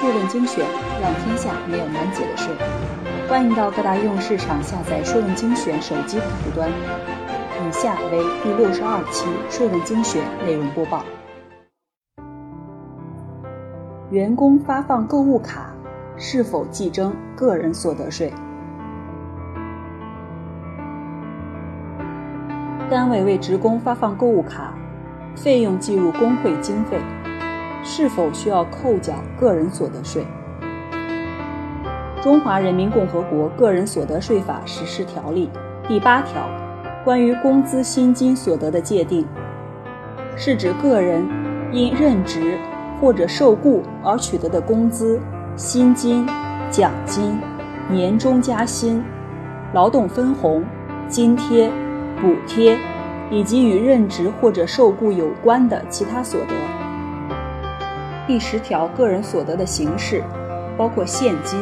税问精选，让天下没有难解的税。欢迎到各大应用市场下载“税问精选”手机客户端。以下为第六十二期税问精选内容播报：员工发放购物卡是否计征个人所得税？单位为职工发放购物卡，费用计入工会经费，是否需要扣缴个人所得税？《中华人民共和国个人所得税法实施条例》第八条关于工资薪金所得的界定，是指个人因任职或者受雇而取得的工资、薪金、奖金、年终加薪、劳动分红、津贴。补贴以及与任职或者受雇有关的其他所得。第十条，个人所得的形式包括现金、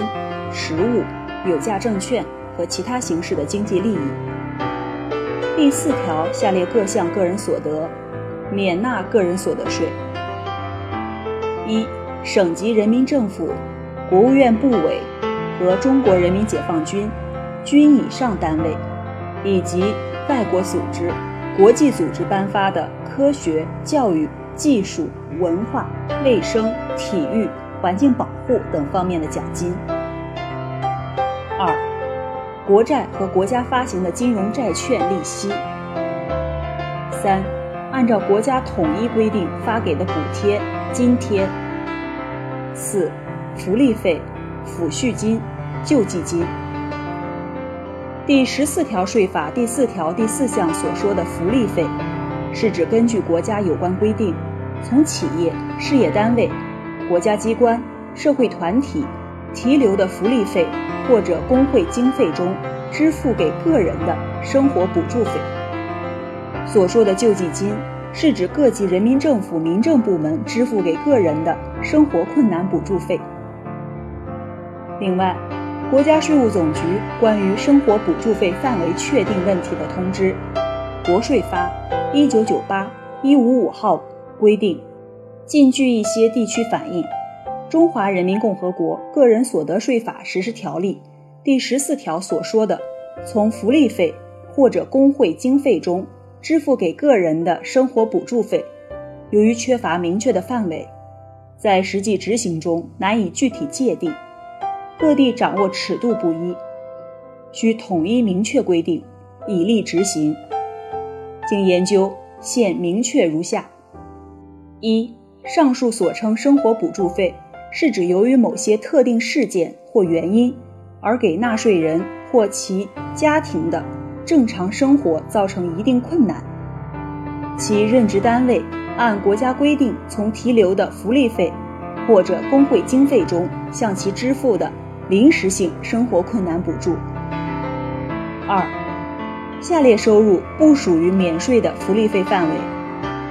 实物、有价证券和其他形式的经济利益。第四条，下列各项个人所得免纳个人所得税：一、省级人民政府、国务院部委和中国人民解放军军以上单位，以及外国组织、国际组织颁发的科学、教育、技术、文化、卫生、体育、环境保护等方面的奖金。二、国债和国家发行的金融债券利息。三、按照国家统一规定发给的补贴、津贴。四、福利费、抚恤金、救济金。第十四条税法第四条第四项所说的福利费，是指根据国家有关规定，从企业、事业单位、国家机关、社会团体提留的福利费或者工会经费中支付给个人的生活补助费。所说的救济金，是指各级人民政府民政部门支付给个人的生活困难补助费。另外，国家税务总局关于生活补助费范围确定问题的通知（国税发一九九八一五五号）规定，近据一些地区反映，《中华人民共和国个人所得税法实施条例》第十四条所说的从福利费或者工会经费中支付给个人的生活补助费，由于缺乏明确的范围，在实际执行中难以具体界定。各地掌握尺度不一，需统一明确规定，以利执行。经研究，现明确如下：一、上述所称生活补助费，是指由于某些特定事件或原因而给纳税人或其家庭的正常生活造成一定困难，其任职单位按国家规定从提留的福利费或者工会经费中向其支付的。临时性生活困难补助。二，下列收入不属于免税的福利费范围，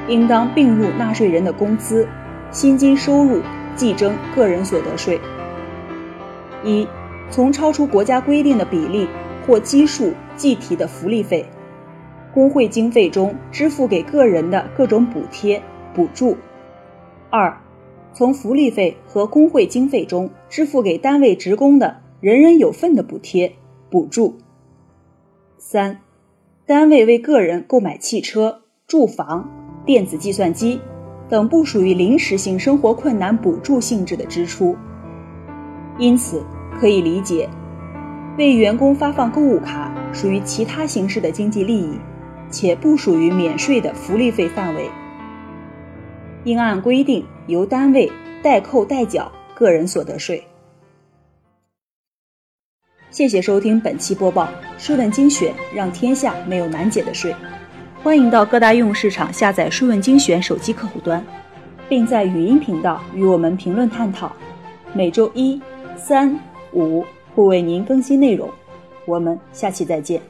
应当并入纳税人的工资、薪金收入计征个人所得税。一，从超出国家规定的比例或基数计提的福利费、工会经费中支付给个人的各种补贴、补助。二。从福利费和工会经费中支付给单位职工的人人有份的补贴、补助。三、单位为个人购买汽车、住房、电子计算机等不属于临时性生活困难补助性质的支出。因此，可以理解，为员工发放购物卡属于其他形式的经济利益，且不属于免税的福利费范围。应按规定由单位代扣代缴个人所得税。谢谢收听本期播报，税问精选，让天下没有难解的税。欢迎到各大应用市场下载“税问精选”手机客户端，并在语音频道与我们评论探讨。每周一、三、五会为您更新内容。我们下期再见。